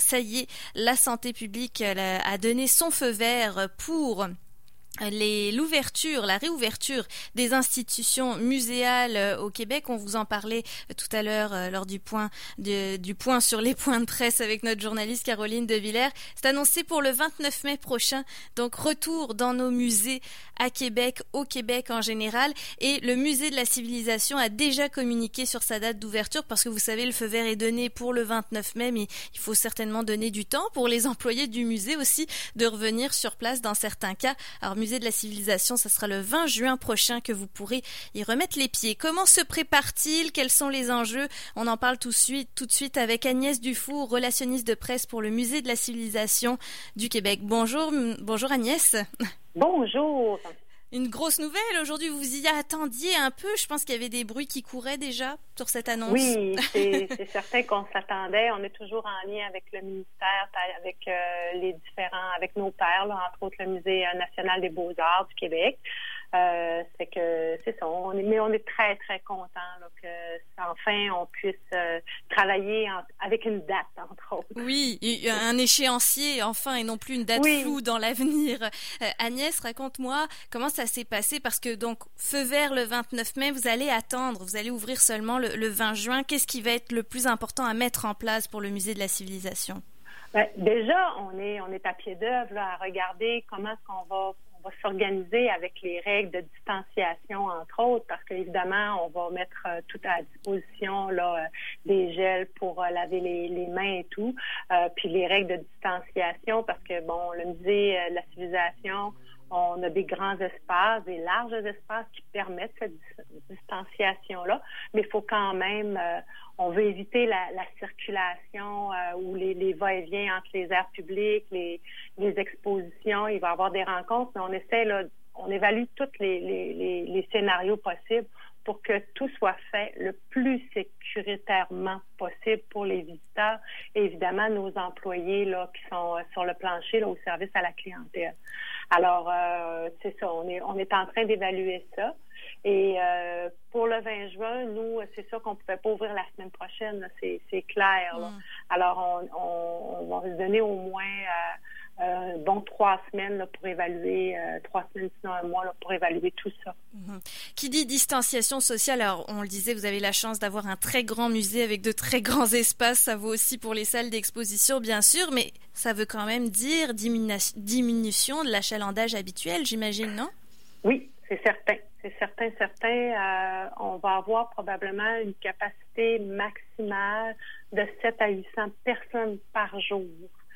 Ça y est, la santé publique a donné son feu vert pour l'ouverture, la réouverture des institutions muséales euh, au Québec. On vous en parlait euh, tout à l'heure euh, lors du point du point sur les points de presse avec notre journaliste Caroline de Villers. C'est annoncé pour le 29 mai prochain. Donc retour dans nos musées à Québec, au Québec en général. Et le musée de la civilisation a déjà communiqué sur sa date d'ouverture parce que vous savez, le feu vert est donné pour le 29 mai, mais il faut certainement donner du temps pour les employés du musée aussi de revenir sur place dans certains cas. De la civilisation, ça sera le 20 juin prochain que vous pourrez y remettre les pieds. Comment se prépare-t-il Quels sont les enjeux? On en parle tout de suite, tout de suite avec Agnès Dufour, relationniste de presse pour le musée de la civilisation du Québec. Bonjour, bonjour Agnès. Bonjour. Une grosse nouvelle aujourd'hui, vous y attendiez un peu. Je pense qu'il y avait des bruits qui couraient déjà sur cette annonce. Oui, c'est certain qu'on s'attendait. On est toujours en lien avec le ministère, avec euh, les différents, avec nos pairs, entre autres le Musée national des beaux-arts du Québec. Euh, c'est que c'est ça. On est, mais on est très très content que enfin on puisse euh, travailler avec une date entre autres. Oui, un échéancier enfin et non plus une date floue dans l'avenir. Euh, Agnès, raconte-moi comment ça s'est passé parce que donc feu vert le 29 mai, vous allez attendre, vous allez ouvrir seulement le, le 20 juin. Qu'est-ce qui va être le plus important à mettre en place pour le musée de la civilisation? Ben, déjà, on est on est à pied d'œuvre à regarder comment est-ce qu'on va on va s'organiser avec les règles de distanciation, entre autres, parce qu'évidemment, on va mettre euh, tout à disposition là, euh, des gels pour euh, laver les, les, mains et tout, puis les règles de distanciation, parce que, bon, le musée de la civilisation, on a des grands espaces, des larges espaces qui permettent cette distanciation-là, mais il faut quand même, on veut éviter la, circulation euh, ou les, les va-et-vient entre les aires publiques, les, les, expositions. Il va y avoir des rencontres, mais on essaie, là, on évalue tous les, les, les, scénarios possibles pour que tout soit fait le plus sécuritairement possible pour les visiteurs et évidemment nos employés là qui sont euh, sur le plancher là, au service à la clientèle. Alors euh, c'est ça, on est on est en train d'évaluer ça. Et euh, pour le 20 juin, nous, c'est sûr qu'on ne pouvait pas ouvrir la semaine prochaine, c'est clair. Mm. Alors, on, va se donner au moins euh, euh, bon trois semaines pour évaluer, trois semaines sinon un mois pour évaluer tout ça. Mm-hmm. Qui dit distanciation sociale, alors on le disait, vous avez la chance d'avoir un très grand musée avec de très grands espaces, ça vaut aussi pour les salles d'exposition bien sûr, mais ça veut quand même dire diminution de l'achalandage habituel, j'imagine, non? Oui, c'est certain c'est certain, certain. Euh, on va avoir probablement une capacité maximale de 7 à 800 personnes par jour.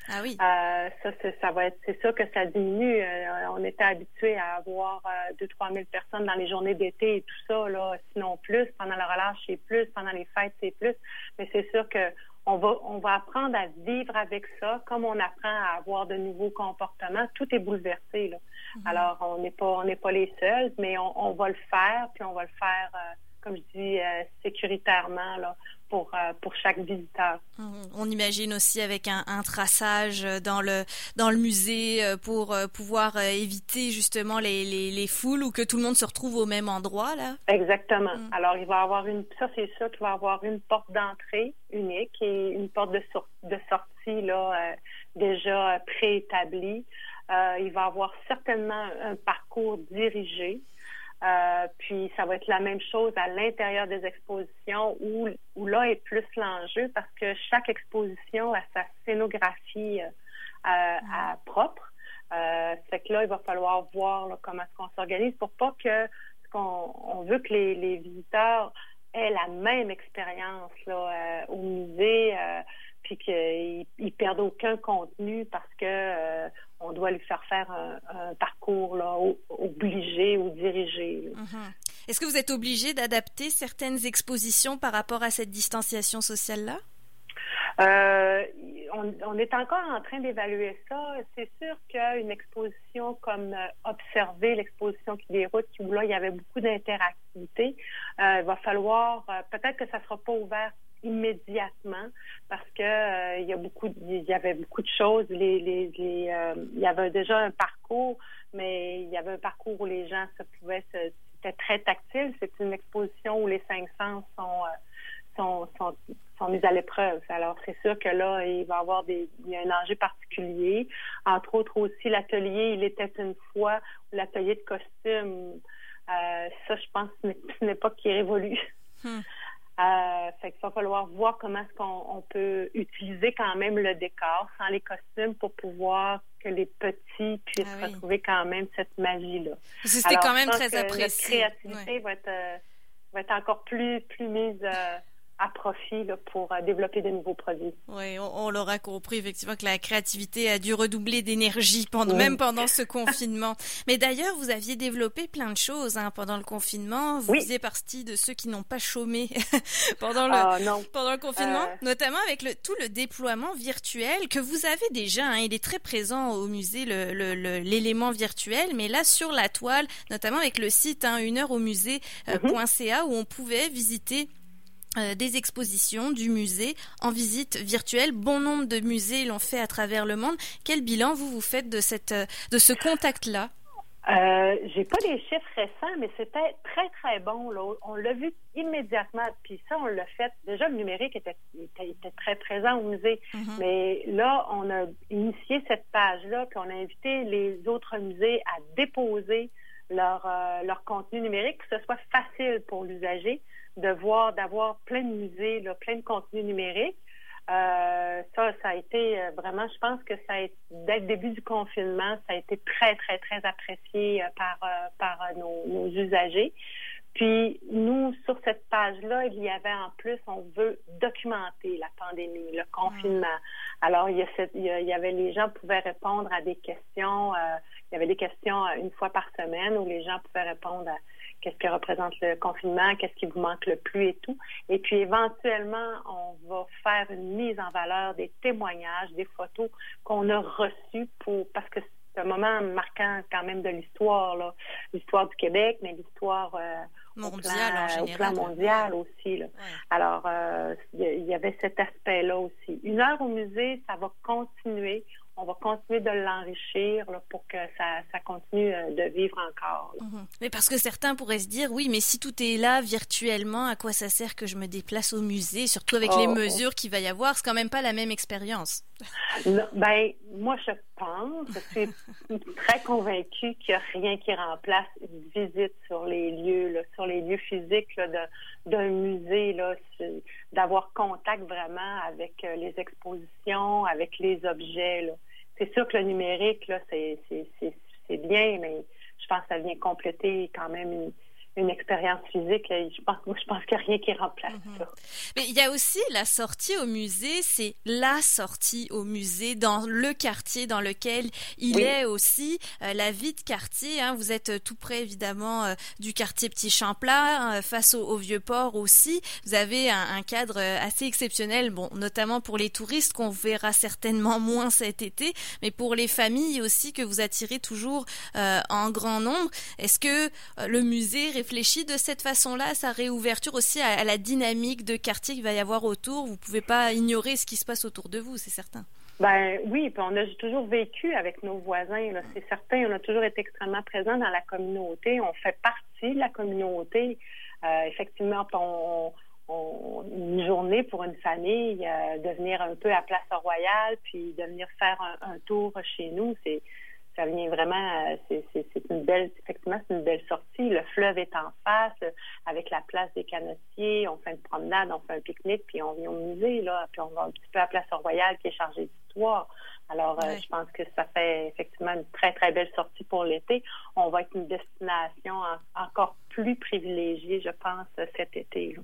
Ah oui. Euh, ça, ça va être, c'est ça que ça diminue. Euh, on était habitué à avoir euh, 2 3 000 personnes dans les journées d'été et tout ça, là, sinon plus. Pendant la relâche, c'est plus. Pendant les fêtes, c'est plus. Mais c'est sûr que on va, on va apprendre à vivre avec ça, comme on apprend à avoir de nouveaux comportements. Tout est bouleversé. Là. Mhm. Alors, on n'est pas, on n'est pas les seuls, mais on, on, va le faire, puis on va le faire, euh, comme je dis, euh, sécuritairement là, pour, euh, pour chaque visiteur. Mhm. On imagine aussi avec un, un, traçage dans le dans le musée pour pouvoir éviter justement les, les, les, foules ou que tout le monde se retrouve au même endroit là. Exactement. Mhm. Alors il va avoir une ça c'est sûr qu'il va avoir une porte d'entrée unique et une porte de, de sortie là déjà préétablie. Euh, il va avoir certainement un parcours dirigé. Euh, puis ça va être la même chose à l'intérieur des expositions où, où là est plus l'enjeu parce que chaque exposition a sa scénographie euh, à, propre. Euh, c'est que là, il va falloir voir comment est-ce qu'on s'organise pour pas que qu'on on veut que les, les visiteurs aient la même expérience là au musée puis qu'ils perdent aucun contenu parce que euh, on doit lui faire faire un, parcours là, obligé ou dirigé. Mm-hmm. Est-ce que vous êtes obligé d'adapter certaines expositions par rapport à cette distanciation sociale-là? Euh, on, est encore en train d'évaluer ça. C'est sûr qu'une exposition comme euh, Observer, l'exposition qui déroule, où là, il y avait beaucoup d'interactivité, il va falloir, peut-être que ça ne sera pas ouvert immédiatement parce que euh, il y a beaucoup il y avait beaucoup de choses euh, il y avait déjà un parcours mais il y avait un parcours où les gens se pouvaient c'était très tactile c'est une exposition où les cinq sens sont euh, sont, sont, sont mises à l'épreuve. Alors, c'est sûr que là, il va y avoir des, il y a un enjeu particulier. Entre autres aussi, l'atelier, il était une fois, l'atelier de costume, ça, je pense, ce n'est époque qui révolue. Hmm. Euh, fait qu'il va falloir voir comment est-ce qu'on peut utiliser quand même le décor sans les costumes pour pouvoir que les petits puissent ah retrouver quand même cette magie-là. C'était quand même très apprécié. La créativité va, être, euh, va être encore plus, plus mise euh, à profit pour euh, développer de nouveaux produits. Oui, on, l'aura compris effectivement que la créativité a dû redoubler d'énergie pendant même pendant ce confinement. Mais d'ailleurs, vous aviez développé plein de choses hein, pendant le confinement. Vous faisiez partie de ceux qui n'ont pas chômé pendant le ah, pendant le confinement, euh. notamment avec le, tout le déploiement virtuel que vous avez déjà. Hein, il est très présent au musée l'élément virtuel, mais là sur la toile, notamment avec le site hein, une heure au musée.ca euh, mhm. où on pouvait visiter euh, des expositions du musée en visite virtuelle. Bon nombre de musées l'ont fait à travers le monde. Quel bilan vous vous faites de cette euh, de ce contact-là? Euh, J'ai pas les chiffres récents, mais c'était très très bon. On l'a vu immédiatement. Puis ça, on l'a fait. Déjà, le numérique était, était, très présent au musée, mm-hmm. mais là, on a initié cette page-là, puis on a invité les autres musées à déposer leur euh, leur contenu numérique, que ce soit facile pour l'usager de voir, d'avoir plein de musées, là, plein de contenus numériques. Euh, ça, ça a été euh, vraiment, je pense que ça a été, dès le début du confinement, ça a été très, très, très apprécié euh, par, par nos, nos, usagers. Puis nous, sur cette page-là, il y avait en plus, on veut documenter la pandémie, le confinement. Alors, il y, a il y avait les gens pouvaient répondre à des questions. il y avait des questions une fois par semaine où les gens pouvaient répondre à qu'est-ce que représente le confinement, qu'est-ce qui vous manque le plus et tout. Et puis éventuellement, on va faire une mise en valeur des témoignages, des photos qu'on a reçues pour parce que c'est un moment marquant quand même de l'histoire, l'histoire du Québec, mais l'histoire euh, mondiale au, plan, mondial aussi. Là. Alors, euh, il y, avait cet aspect-là aussi. Une heure au musée, ça va continuer on va continuer de l'enrichir pour que ça, ça, continue euh, de vivre encore. Mhm. Mais parce que certains pourraient se dire, oui, mais si tout est là virtuellement, à quoi ça sert que je me déplace au musée, surtout avec les oh. mesures qu'il va y avoir, c'est quand même pas la même expérience. ben, moi, je je suis très convaincue qu'il n'y a rien qui remplace une visite sur les lieux, sur les lieux physiques d'un musée, d'avoir contact vraiment avec euh, les expositions, avec les objets. C'est sûr que le numérique, c'est, bien, mais je pense que ça vient compléter quand même une, une expérience physique. Je pense, je pense qu'il n'y a rien qui remplace mhm. ça. Mais il y a aussi la sortie au musée, c'est la sortie au musée dans le quartier dans lequel il est aussi. Euh, la vie de quartier, hein, vous êtes tout près évidemment euh, du quartier Petit Champlain, euh, face au, vieux port aussi. Vous avez un, un, cadre assez exceptionnel, bon, notamment pour les touristes qu'on verra certainement moins cet été, mais pour les familles aussi que vous attirez toujours en grand nombre. Est-ce que le musée réfléchi de cette façon-là, sa réouverture aussi à, la dynamique de quartier qu'il va y avoir autour. Vous pouvez pas ignorer ce qui se passe autour de vous, c'est certain. Ben oui, puis on a toujours vécu avec nos voisins, c'est certain. On a toujours été extrêmement présents dans la communauté. On fait partie de la communauté. Euh, effectivement, on, une journée pour une famille, euh, de venir un peu à Place Royale, puis de venir faire un tour chez nous, c'est ça vient vraiment, euh, c'est une belle, effectivement, c'est une belle sortie. Le fleuve est en face, euh, avec la place des canotiers. On fait une promenade, on fait un pique-nique, puis on vient au musée, là, puis on va un petit peu à la place Royale qui est chargée d'histoire. Alors, euh, je pense que ça fait effectivement une très, très belle sortie pour l'été. On va être une destination encore plus privilégiée, je pense, cet été.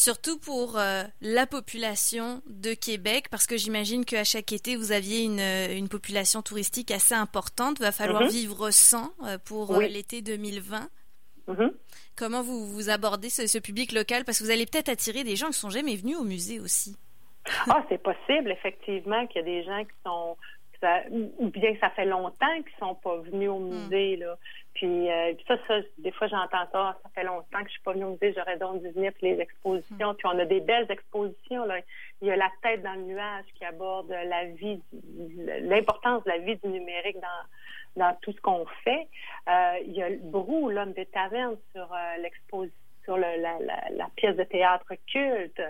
Surtout pour euh, la population de Québec, parce que j'imagine qu'à chaque été, vous aviez une, une, population touristique assez importante. Il va falloir mm-hmm. vivre sans euh, pour l'été 2020. Mm-hmm. Comment vous, vous abordez ce, ce public local? Parce que vous allez peut-être attirer des gens qui sont jamais venus au musée aussi. Ah, c'est possible, effectivement, qu'il y a des gens qui sont ou bien que ça fait longtemps qu'ils sont pas venus au hmm. musée là. Puis, euh, ça, ça, des fois j'entends ça, ça fait longtemps que je suis pas venue au musée, j'aurais donc dû venir puis les expositions. Hmm. Puis on a des belles expositions là. Il y a la tête dans le nuage qui aborde la vie, l'importance de la vie du numérique dans dans tout ce qu'on fait. Euh, il y a Brou, l'homme des tavernes sur euh, l'exposition sur la, pièce de théâtre culte.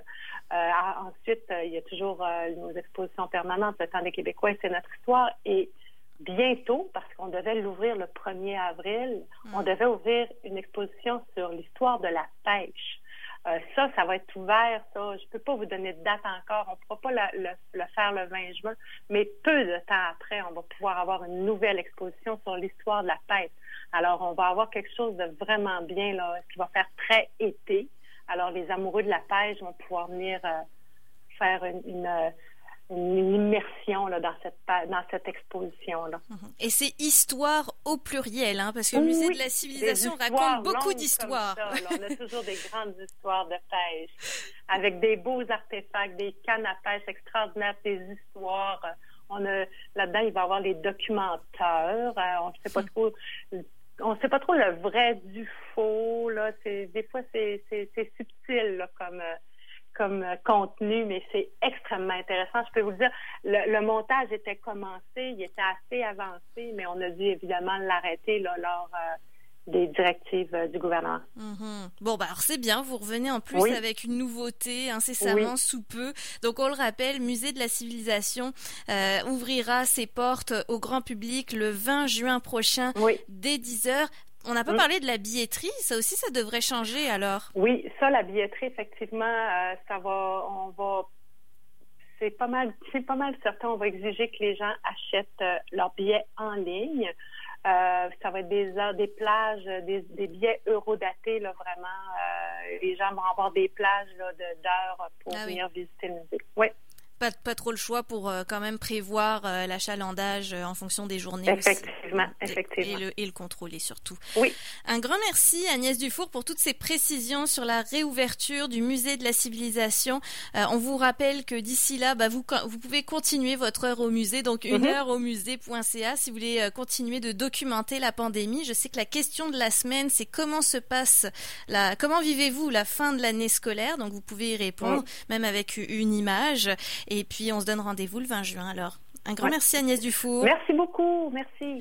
ensuite, il y a toujours nos expositions permanentes, le temps des Québécois, c'est notre histoire. Et bientôt, parce qu'on devait l'ouvrir le 1er avril, on hmm. devait ouvrir une exposition sur l'histoire de la pêche. Euh, ça, ça va être ouvert, ça. Je peux pas vous donner de date encore. On ne pourra pas le, faire le 20 juin, mais peu de temps après, on va pouvoir avoir une nouvelle exposition sur l'histoire de la pêche. Alors, on va avoir quelque chose de vraiment bien, là, qui va faire très été. Alors, les amoureux de la pêche vont pouvoir venir euh, faire une, euh, une immersion là, dans cette dans cette exposition là. Mhm. Et c'est histoire au pluriel, hein, parce que le musée de la civilisation raconte beaucoup d'histoires. on a toujours des grandes histoires de pêche, avec des beaux artefacts, des cannes à pêche extraordinaires, des histoires. On a là-dedans, il va y avoir les documenteurs. Euh, on ne sait pas mhm. trop on sait pas trop le vrai du faux là c'est des fois c'est c'est subtil là, comme euh, comme euh, contenu, mais c'est extrêmement intéressant. Je peux vous le dire, le, montage était commencé, il était assez avancé, mais on a dû évidemment l'arrêter lors euh, des directives euh, du gouvernement. Mm-hmm. Bon, bah alors c'est bien, vous revenez en plus avec une nouveauté incessamment sous peu. Donc on le rappelle, Musée de la Civilisation ouvrira ses portes au grand public le 20 juin prochain dès 10 heures. On n'a pas mm. parlé de la billetterie, ça aussi, ça devrait changer alors. Oui, ça, la billetterie, effectivement, euh, ça va, on va, c'est pas mal, c'est pas mal certain, on va exiger que les gens achètent euh, leurs billets en ligne. Euh, ça va être des des plages, des, billets eurodatés, là, vraiment. les gens vont avoir des plages d'heures pour ah venir visiter le musée. Oui pas, pas trop le choix pour euh, quand même prévoir euh, l'achalandage euh, en fonction des journées. Effectivement, effectivement. Et le, et le contrôler surtout. Oui. Un grand merci Agnès Dufour pour toutes ces précisions sur la réouverture du musée de la civilisation. on vous rappelle que d'ici là, bah, vous, vous pouvez continuer votre heure au musée, donc une mhm. heure au musée.ca si vous voulez continuer de documenter la pandémie. Je sais que la question de la semaine, c'est comment se passe la, comment vivez-vous la fin de l'année scolaire? Donc vous pouvez y répondre, même avec une image. Et puis, on se donne rendez-vous le 20 juin alors. Un grand merci Agnès Dufour. Merci beaucoup, merci.